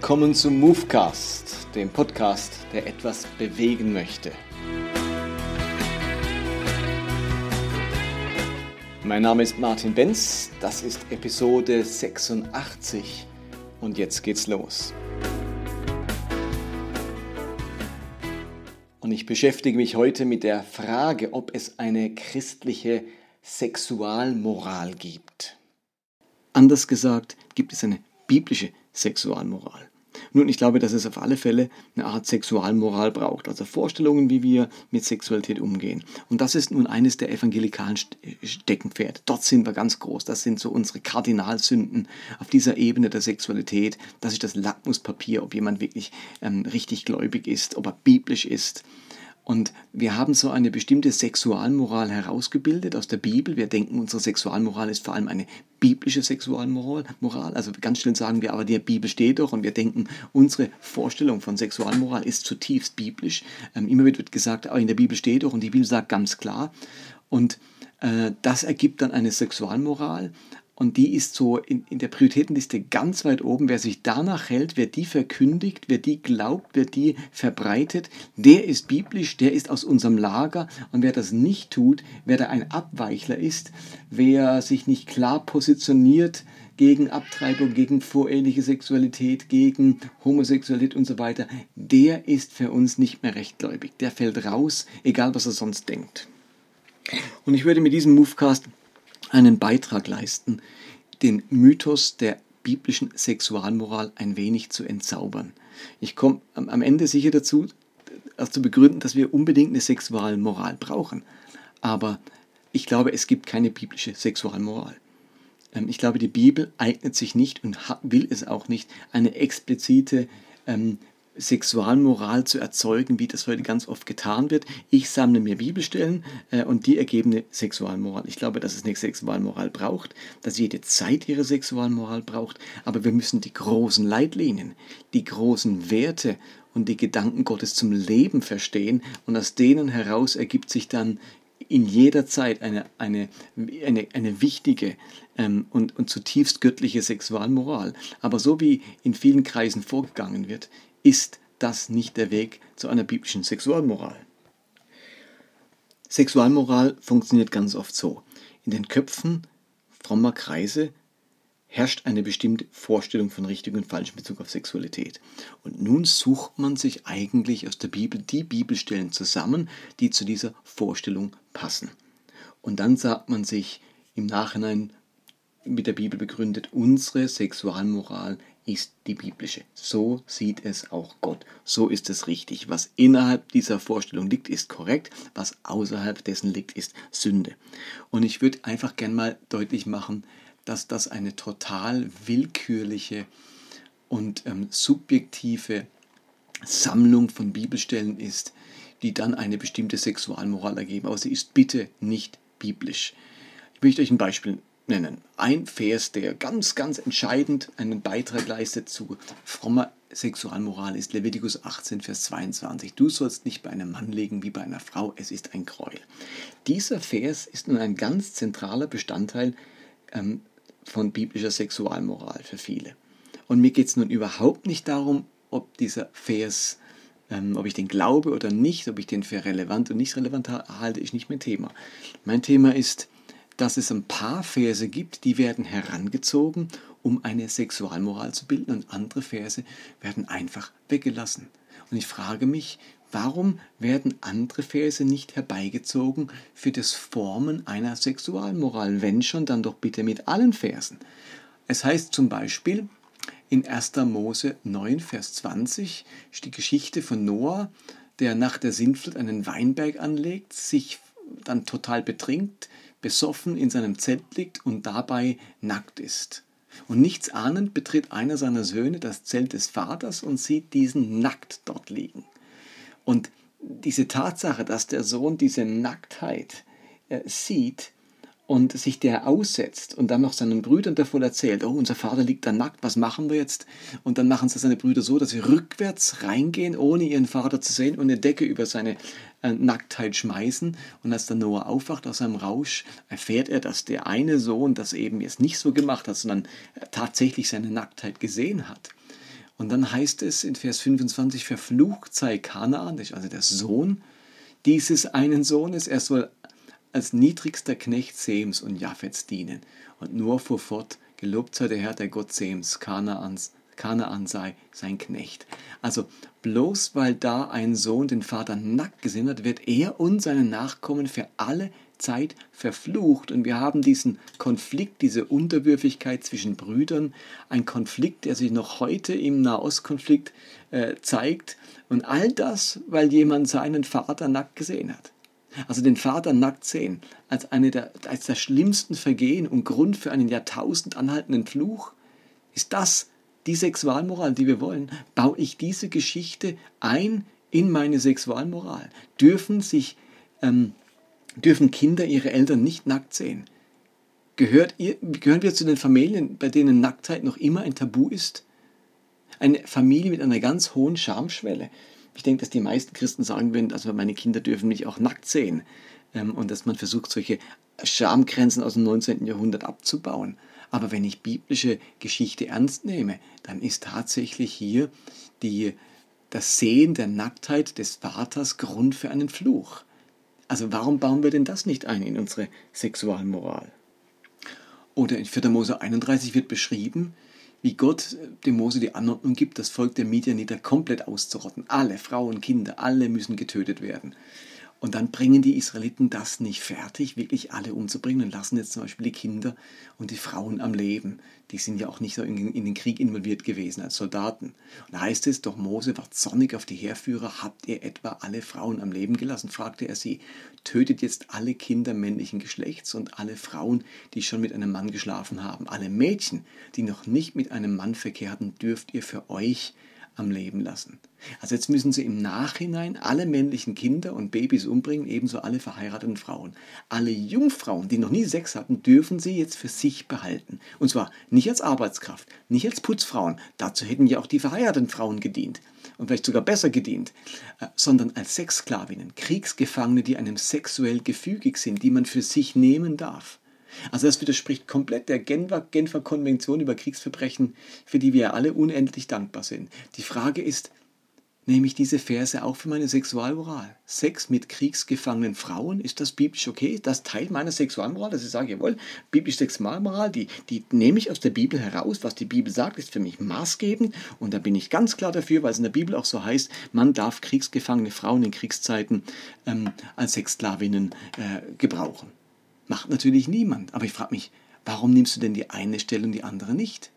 Willkommen zum Movecast, dem Podcast, der etwas bewegen möchte. Mein Name ist Martin Benz, das ist Episode 86 und jetzt geht's los. Und ich beschäftige mich heute mit der Frage, ob es eine christliche Sexualmoral gibt. Anders gesagt, gibt es eine biblische Sexualmoral. Nun, ich glaube, dass es auf alle Fälle eine Art Sexualmoral braucht, also Vorstellungen, wie wir mit Sexualität umgehen. Und das ist nun eines der evangelikalen Steckenpferde. Dort sind wir ganz groß. Das sind so unsere Kardinalsünden auf dieser Ebene der Sexualität. Das ist das Lackmuspapier, ob jemand wirklich ähm, richtig gläubig ist, ob er biblisch ist. Und wir haben so eine bestimmte Sexualmoral herausgebildet aus der Bibel. Wir denken, unsere Sexualmoral ist vor allem eine biblische Sexualmoral. Also ganz schnell sagen wir, aber die Bibel steht doch und wir denken, unsere Vorstellung von Sexualmoral ist zutiefst biblisch. Ähm, immer wird gesagt, aber in der Bibel steht doch und die Bibel sagt ganz klar. Und äh, das ergibt dann eine Sexualmoral. Und die ist so in, in der Prioritätenliste ganz weit oben. Wer sich danach hält, wer die verkündigt, wer die glaubt, wer die verbreitet, der ist biblisch, der ist aus unserem Lager. Und wer das nicht tut, wer da ein Abweichler ist, wer sich nicht klar positioniert gegen Abtreibung, gegen voreheliche Sexualität, gegen Homosexualität und so weiter, der ist für uns nicht mehr rechtgläubig. Der fällt raus, egal was er sonst denkt. Und ich würde mit diesem Movecast einen Beitrag leisten, den Mythos der biblischen Sexualmoral ein wenig zu entzaubern. Ich komme am Ende sicher dazu, also zu begründen, dass wir unbedingt eine Sexualmoral brauchen. Aber ich glaube, es gibt keine biblische Sexualmoral. Ähm, ich glaube, die Bibel eignet sich nicht und will es auch nicht, eine explizite ähm, Sexualmoral zu erzeugen, wie das heute ganz oft getan wird. Ich sammle mir Bibelstellen äh, und die ergeben eine Sexualmoral. Ich glaube, dass es eine Sexualmoral braucht, dass jede Zeit ihre Sexualmoral braucht, aber wir müssen die großen Leitlinien, die großen Werte und die Gedanken Gottes zum Leben verstehen und aus denen heraus ergibt sich dann in jeder Zeit eine, eine, eine, eine wichtige ähm, und, und zutiefst göttliche Sexualmoral. Aber so wie in vielen Kreisen vorgegangen wird, ist das nicht der Weg zu einer biblischen Sexualmoral. Sexualmoral funktioniert ganz oft so. In den Köpfen frommer Kreise herrscht eine bestimmte Vorstellung von richtig und falsch in Bezug auf Sexualität. Und nun sucht man sich eigentlich aus der Bibel die Bibelstellen zusammen, die zu dieser Vorstellung passen. Und dann sagt man sich im Nachhinein mit der Bibel begründet, unsere Sexualmoral ist die biblische. So sieht es auch Gott. So ist es richtig. Was innerhalb dieser Vorstellung liegt, ist korrekt. Was außerhalb dessen liegt, ist Sünde. Und ich würde einfach gern mal deutlich machen, dass das eine total willkürliche und ähm, subjektive Sammlung von Bibelstellen ist, die dann eine bestimmte Sexualmoral ergeben. Aber sie ist bitte nicht biblisch. Ich möchte euch ein Beispiel nennen. Ein Vers, der ganz, ganz entscheidend einen Beitrag leistet zu frommer Sexualmoral, ist Levitikus 18, Vers 22. Du sollst nicht bei einem Mann legen wie bei einer Frau, es ist ein Gräuel. Dieser Vers ist nun ein ganz zentraler Bestandteil ähm, von biblischer Sexualmoral für viele. Und mir geht es nun überhaupt nicht darum, ob dieser Vers ähm, ob ich den glaube oder nicht, ob ich den für relevant und nicht relevant halte, ist nicht mein Thema. Mein Thema ist, dass es ein paar Verse gibt, die werden herangezogen, um eine Sexualmoral zu bilden und andere Verse werden einfach weggelassen. Und ich frage mich, warum werden andere Verse nicht herbeigezogen für das Formen einer Sexualmoral? Wenn schon, dann doch bitte mit allen Versen. Es heißt zum Beispiel in 1. Mose 9, Vers 20, die Geschichte von Noah, der nach der Sintflut einen Weinberg anlegt, sich dann total betrinkt, besoffen in seinem Zelt liegt und dabei nackt ist. Und nichts ahnend betritt einer seiner Söhne das Zelt des Vaters und sieht diesen nackt dort liegen. Und diese Tatsache, dass der Sohn diese Nacktheit äh, sieht, und sich der aussetzt und dann noch seinen Brüdern davon erzählt, oh, unser Vater liegt da nackt, was machen wir jetzt? Und dann machen sie seine Brüder so, dass sie rückwärts reingehen, ohne ihren Vater zu sehen und eine Decke über seine äh, Nacktheit schmeißen. Und als der Noah aufwacht aus seinem Rausch, erfährt er, dass der eine Sohn das eben jetzt nicht so gemacht hat, sondern äh, tatsächlich seine Nacktheit gesehen hat. Und dann heißt es in Vers 25, verflucht sei Kanaan, also der Sohn dieses einen Sohnes, er soll als niedrigster Knecht Sems und Japhets dienen. Und nur fuhr fort, gelobt sei der Herr, der Gott Sems, Kanaans, Kanaan sei sein Knecht. Also bloß weil da ein Sohn den Vater nackt gesehen hat, wird er und seine Nachkommen für alle Zeit verflucht. Und wir haben diesen Konflikt, diese Unterwürfigkeit zwischen Brüdern, ein Konflikt, der sich noch heute im Nahostkonflikt äh, zeigt. Und all das, weil jemand seinen Vater nackt gesehen hat. Also den Vater nackt sehen, als eine der, als der schlimmsten Vergehen und Grund für einen Jahrtausend anhaltenden Fluch, ist das die Sexualmoral, die wir wollen? Baue ich diese Geschichte ein in meine Sexualmoral? Dürfen sich ähm, dürfen Kinder ihre Eltern nicht nackt sehen? Gehört ihr, gehören wir zu den Familien, bei denen Nacktheit noch immer ein Tabu ist? Eine Familie mit einer ganz hohen Schamschwelle. Ich denke, dass die meisten Christen sagen würden, also meine Kinder dürfen mich auch nackt sehen. Ähm, und dass man versucht, solche Schamgrenzen aus dem 19. Jahrhundert abzubauen. Aber wenn ich biblische Geschichte ernst nehme, dann ist tatsächlich hier die, das Sehen der Nacktheit des Vaters Grund für einen Fluch. Also warum bauen wir denn das nicht ein in unsere Sexualmoral? Oder in 4. Mose 31 wird beschrieben, wie Gott dem Mose die Anordnung gibt, das Volk der Midianiter komplett auszurotten. Alle Frauen, Kinder, alle müssen getötet werden. Und dann bringen die Israeliten das nicht fertig, wirklich alle umzubringen und lassen jetzt zum Beispiel die Kinder und die Frauen am Leben. Die sind ja auch nicht so in, den Krieg involviert gewesen als Soldaten. Und da heißt es, doch Mose war zornig auf die Heerführer, habt ihr etwa alle Frauen am Leben gelassen? fragte er sie. Tötet jetzt alle Kinder männlichen Geschlechts und alle Frauen, die schon mit einem Mann geschlafen haben. Alle Mädchen, die noch nicht mit einem Mann verkehrten, dürft ihr für euch am Leben lassen. Also jetzt müssen sie im Nachhinein alle männlichen Kinder und Babys umbringen, ebenso alle verheirateten Frauen. Alle Jungfrauen, die noch nie Sex hatten, dürfen sie jetzt für sich behalten. Und zwar nicht als Arbeitskraft, nicht als Putzfrauen, dazu hätten ja auch die verheirateten Frauen gedient und vielleicht sogar besser gedient, äh, sondern als Sexsklavinnen, Kriegsgefangene, die einem sexuell gefügig sind, die man für sich nehmen darf. Also das widerspricht komplett der Genfer, Genfer Konvention über Kriegsverbrechen, für die wir alle unendlich dankbar sind. Die Frage ist, nehme ich diese Verse auch für meine Sexualmoral? Sex mit kriegsgefangenen Frauen, ist das biblisch okay? Das Teil meiner Sexualmoral, dass ich sage, jawohl, biblische Sexualmoral, die, die nehme ich aus der Bibel heraus. Was die Bibel sagt, ist für mich maßgebend und da bin ich ganz klar dafür, weil es in der Bibel auch so heißt, man darf kriegsgefangene Frauen in Kriegszeiten ähm, als Sexsklavinnen äh, gebrauchen. Macht natürlich niemand. Aber ich frage mich, warum nimmst du denn die eine Stelle und die andere nicht?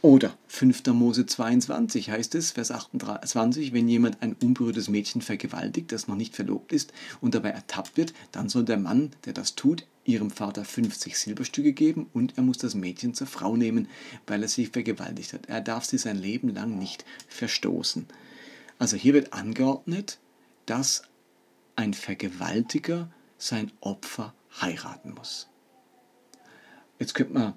Oder 5. Mose 22 heißt es, Vers 28, wenn jemand ein unberührtes Mädchen vergewaltigt, das noch nicht verlobt ist und dabei ertappt wird, dann soll der Mann, der das tut, ihrem Vater 50 Silberstücke geben und er muss das Mädchen zur Frau nehmen, weil er sie vergewaltigt hat. Er darf sie sein Leben lang nicht verstoßen. Also hier wird angeordnet, dass ein Vergewaltiger sein Opfer heiraten muss. Jetzt könnte man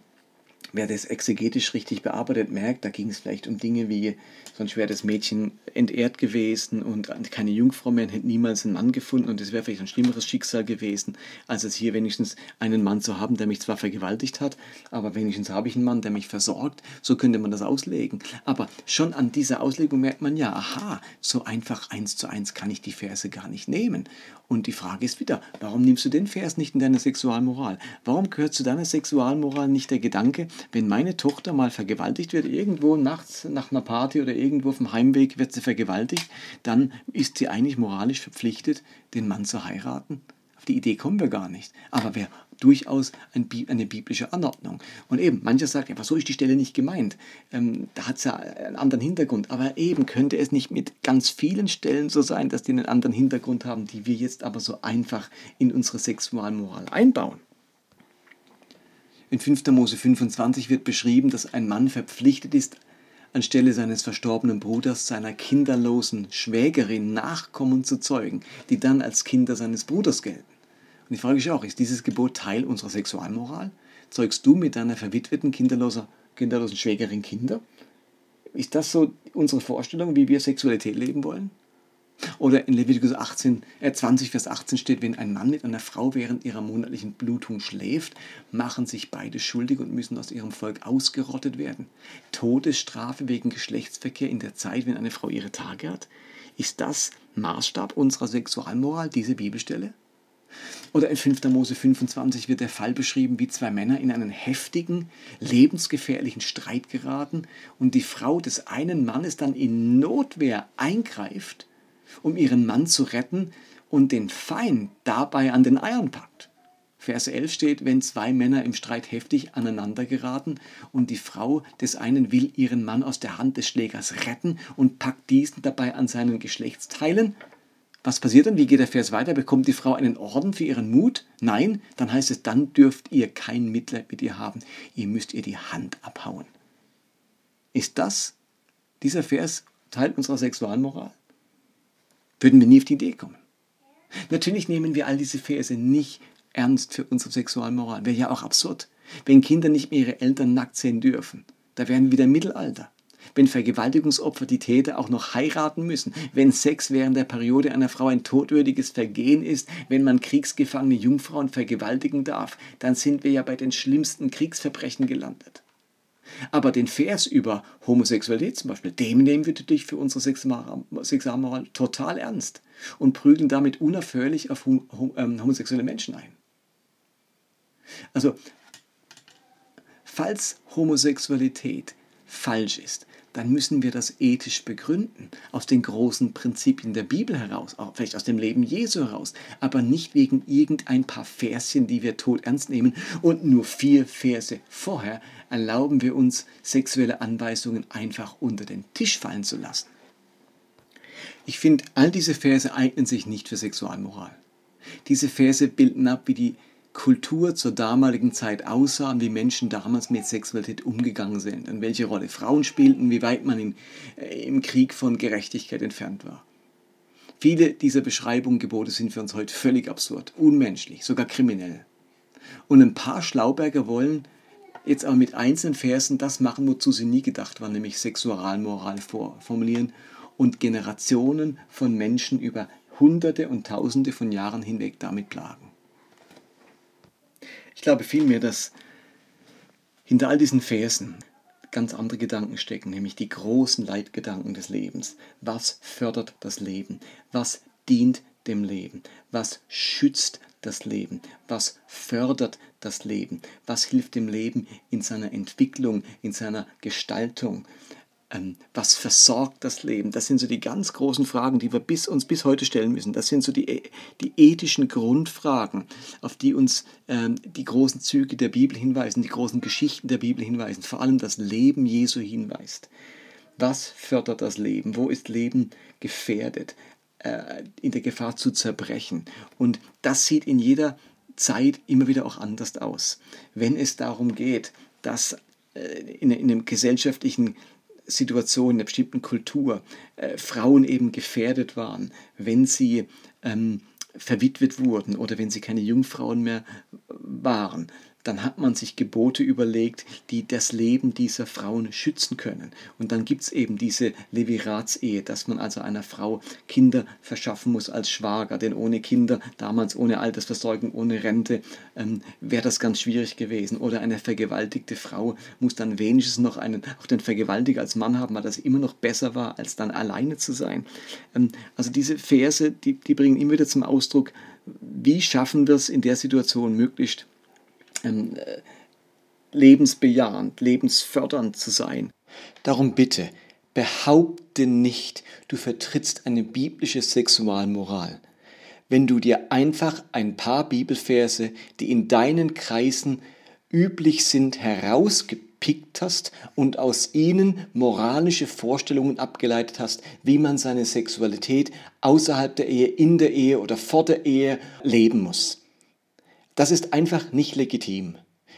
wer das exegetisch richtig bearbeitet, merkt, da ging es vielleicht um Dinge wie, sonst wäre das Mädchen entehrt gewesen und keine Jungfrau mehr, hätte niemals einen Mann gefunden und es wäre vielleicht ein schlimmeres Schicksal gewesen, als es hier wenigstens einen Mann zu haben, der mich zwar vergewaltigt hat, aber wenigstens habe ich einen Mann, der mich versorgt. So könnte man das auslegen. Aber schon an dieser Auslegung merkt man ja, aha, so einfach eins zu eins kann ich die Verse gar nicht nehmen. Und die Frage ist wieder, warum nimmst du den Vers nicht in deine Sexualmoral? Warum gehört zu deiner Sexualmoral nicht der Gedanke, wenn meine Tochter mal vergewaltigt wird, irgendwo nachts nach einer Party oder irgendwo auf dem Heimweg wird sie vergewaltigt, dann ist sie eigentlich moralisch verpflichtet, den Mann zu heiraten? Auf die Idee kommen wir gar nicht. Aber wäre durchaus eine biblische Anordnung. Und eben, mancher sagt, ja, so ist die Stelle nicht gemeint. Ähm, da hat es ja einen anderen Hintergrund. Aber eben könnte es nicht mit ganz vielen Stellen so sein, dass die einen anderen Hintergrund haben, die wir jetzt aber so einfach in unsere Sexualmoral einbauen. In 5. Mose 25 wird beschrieben, dass ein Mann verpflichtet ist, anstelle seines verstorbenen Bruders seiner kinderlosen Schwägerin Nachkommen zu zeugen, die dann als Kinder seines Bruders gelten. Und die Frage ist auch, ist dieses Gebot Teil unserer Sexualmoral? Zeugst du mit deiner verwitweten, kinderloser, kinderlosen Schwägerin Kinder? Ist das so unsere Vorstellung, wie wir Sexualität leben wollen? Oder in Leviticus 18, äh 20, Vers 18 steht, wenn ein Mann mit einer Frau während ihrer monatlichen Blutung schläft, machen sich beide schuldig und müssen aus ihrem Volk ausgerottet werden. Todesstrafe wegen Geschlechtsverkehr in der Zeit, wenn eine Frau ihre Tage hat? Ist das Maßstab unserer Sexualmoral, diese Bibelstelle? Oder in 5. Mose 25 wird der Fall beschrieben, wie zwei Männer in einen heftigen, lebensgefährlichen Streit geraten und die Frau des einen Mannes dann in Notwehr eingreift, um ihren Mann zu retten und den Feind dabei an den Eiern packt. Vers 11 steht, wenn zwei Männer im Streit heftig aneinander geraten und die Frau des einen will ihren Mann aus der Hand des Schlägers retten und packt diesen dabei an seinen Geschlechtsteilen, was passiert dann? Wie geht der Vers weiter? Bekommt die Frau einen Orden für ihren Mut? Nein, dann heißt es, dann dürft ihr kein Mitleid mit ihr haben. Ihr müsst ihr die Hand abhauen. Ist das, dieser Vers, Teil unserer Sexualmoral? Würden wir nie auf die Idee kommen. Natürlich nehmen wir all diese Verse nicht ernst für unsere Sexualmoral. Wäre ja auch absurd, wenn Kinder nicht mehr ihre Eltern nackt sehen dürfen. Da wären wir wieder im Mittelalter wenn Vergewaltigungsopfer die Täter auch noch heiraten müssen, wenn Sex während der Periode einer Frau ein todwürdiges Vergehen ist, wenn man kriegsgefangene Jungfrauen vergewaltigen darf, dann sind wir ja bei den schlimmsten Kriegsverbrechen gelandet. Aber den Vers über Homosexualität zum Beispiel, dem nehmen wir natürlich für unsere Sexualmoral total ernst und prügeln damit unaufhörlich auf ähm, homosexuelle Menschen ein. Also, falls Homosexualität falsch ist, dann müssen wir das ethisch begründen, aus den großen Prinzipien der Bibel heraus, auch vielleicht aus dem Leben Jesu heraus, aber nicht wegen irgendein paar Verschen, die wir tot ernst nehmen und nur vier Verse vorher erlauben wir uns, sexuelle Anweisungen einfach unter den Tisch fallen zu lassen. Ich finde, all diese Verse eignen sich nicht für Sexualmoral. Diese Verse bilden ab, wie die Kultur zur damaligen Zeit aussah und wie Menschen damals mit Sexualität umgegangen sind und welche Rolle Frauen spielten, wie weit man in, äh, im Krieg von Gerechtigkeit entfernt war. Viele dieser Beschreibungen, Gebote sind für uns heute völlig absurd, unmenschlich, sogar kriminell. Und ein paar Schlauberger wollen jetzt aber mit einzelnen Versen das machen, wozu sie nie gedacht waren, nämlich Sexualmoral formulieren und Generationen von Menschen über Hunderte und Tausende von Jahren hinweg damit plagen. Ich glaube vielmehr, dass hinter all diesen Versen ganz andere Gedanken stecken, nämlich die großen Leitgedanken des Lebens. Was fördert das Leben? Was dient dem Leben? Was schützt das Leben? Was fördert das Leben? Was hilft dem Leben in seiner Entwicklung, in seiner Gestaltung? Ähm, was versorgt das Leben? Das sind so die ganz großen Fragen, die wir bis, uns bis heute stellen müssen. Das sind so die, die ethischen Grundfragen, auf die uns ähm, die großen Züge der Bibel hinweisen, die großen Geschichten der Bibel hinweisen, vor allem das Leben Jesu hinweist. Was fördert das Leben? Wo ist Leben gefährdet? Äh, in der Gefahr zu zerbrechen. Und das sieht in jeder Zeit immer wieder auch anders aus. Wenn es darum geht, dass äh, in, in einem gesellschaftlichen Situation, in einer bestimmten Kultur äh, Frauen eben gefährdet waren, wenn sie ähm, verwitwet wurden oder wenn sie keine Jungfrauen mehr waren dann hat man sich Gebote überlegt, die das Leben dieser Frauen schützen können. Und dann gibt es eben diese Leviratsehe, dass man also einer Frau Kinder verschaffen muss als Schwager, denn ohne Kinder, damals ohne Altersversorgung, ohne Rente, ähm, wäre das ganz schwierig gewesen. Oder eine vergewaltigte Frau muss dann wenigstens noch einen, auch den Vergewaltiger als Mann haben, weil das immer noch besser war, als dann alleine zu sein. Ähm, also diese Verse, die, die bringen immer wieder zum Ausdruck, wie schaffen wir es in der Situation möglichst ähm, äh, lebensbejahend, lebensfördernd zu sein. Darum bitte, behaupte nicht, du vertrittst eine biblische Sexualmoral. Wenn du dir einfach ein paar Bibelverse, die in deinen Kreisen üblich sind, herausgepickt hast und aus ihnen moralische Vorstellungen abgeleitet hast, wie man seine Sexualität außerhalb der Ehe, in der Ehe oder vor der Ehe leben muss. Das ist einfach nicht legitim.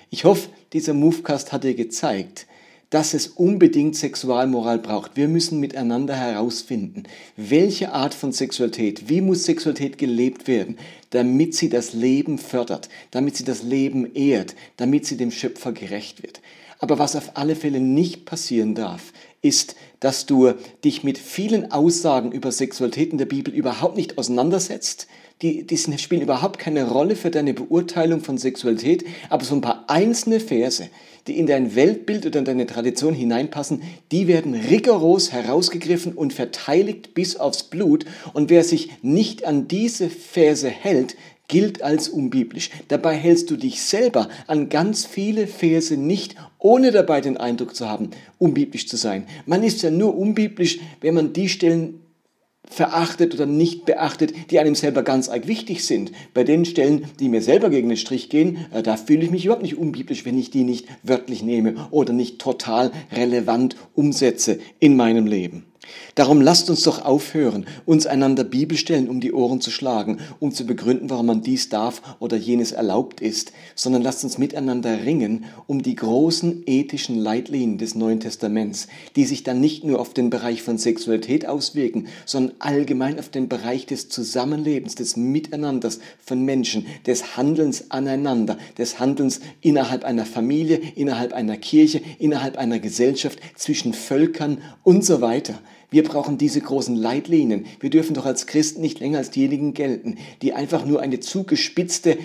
Ich hoffe, dieser Movecast hat dir gezeigt, dass es unbedingt Sexualmoral braucht. Wir müssen miteinander herausfinden, welche Art von Sexualität, wie muss Sexualität gelebt werden, damit sie das Leben fördert, damit sie das Leben ehrt, damit sie dem Schöpfer gerecht wird. Aber was auf alle Fälle nicht passieren darf, ist, dass du dich mit vielen Aussagen über Sexualität in der Bibel überhaupt nicht auseinandersetzt. Die, die spielen überhaupt keine Rolle für deine Beurteilung von Sexualität, aber so ein paar einzelne Verse, die in dein Weltbild oder in deine Tradition hineinpassen, die werden rigoros herausgegriffen und verteidigt bis aufs Blut. Und wer sich nicht an diese Verse hält, gilt als unbiblisch. Dabei hältst du dich selber an ganz viele Verse nicht, ohne dabei den Eindruck zu haben, unbiblisch zu sein. Man ist ja nur unbiblisch, wenn man die Stellen verachtet oder nicht beachtet, die einem selber ganz arg wichtig sind. Bei den Stellen, die mir selber gegen den Strich gehen, äh, da fühle ich mich überhaupt nicht unbiblisch, wenn ich die nicht wörtlich nehme oder nicht total relevant umsetze in meinem Leben. Darum lasst uns doch aufhören, uns einander Bibelstellen um die Ohren zu schlagen, um zu begründen, warum man dies darf oder jenes erlaubt ist, sondern lasst uns miteinander ringen um die großen ethischen Leitlinien des Neuen Testaments, die sich dann nicht nur auf den Bereich von Sexualität auswirken, sondern allgemein auf den Bereich des Zusammenlebens, des Miteinanders von Menschen, des Handelns aneinander, des Handelns innerhalb einer Familie, innerhalb einer Kirche, innerhalb einer Gesellschaft, zwischen Völkern und so weiter. Wir brauchen diese großen Leitlinien. Wir dürfen doch als Christen nicht länger als diejenigen gelten, die einfach nur eine zugespitzte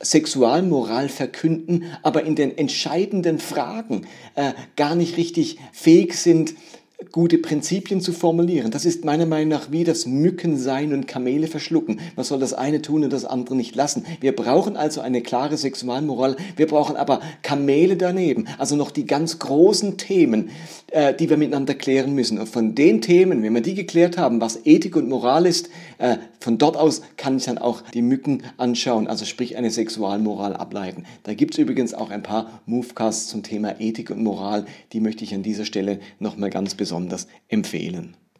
Sexualmoral verkünden, aber in den entscheidenden Fragen äh, gar nicht richtig fähig sind, gute Prinzipien zu formulieren. Das ist meiner Meinung nach wie das Mücken sein und Kamele verschlucken. Man soll das eine tun und das andere nicht lassen. Wir brauchen also eine klare Sexualmoral. Wir brauchen aber Kamele daneben. Also noch die ganz großen Themen, äh, die wir miteinander klären müssen. Und von den Themen, wenn wir die geklärt haben, was Ethik und Moral ist, äh, von dort aus kann ich dann auch die Mücken anschauen, also sprich eine Sexualmoral ableiten. Da gibt es übrigens auch ein paar Movecasts zum Thema Ethik und Moral. Die möchte ich an dieser Stelle nochmal ganz besonders empfehlen.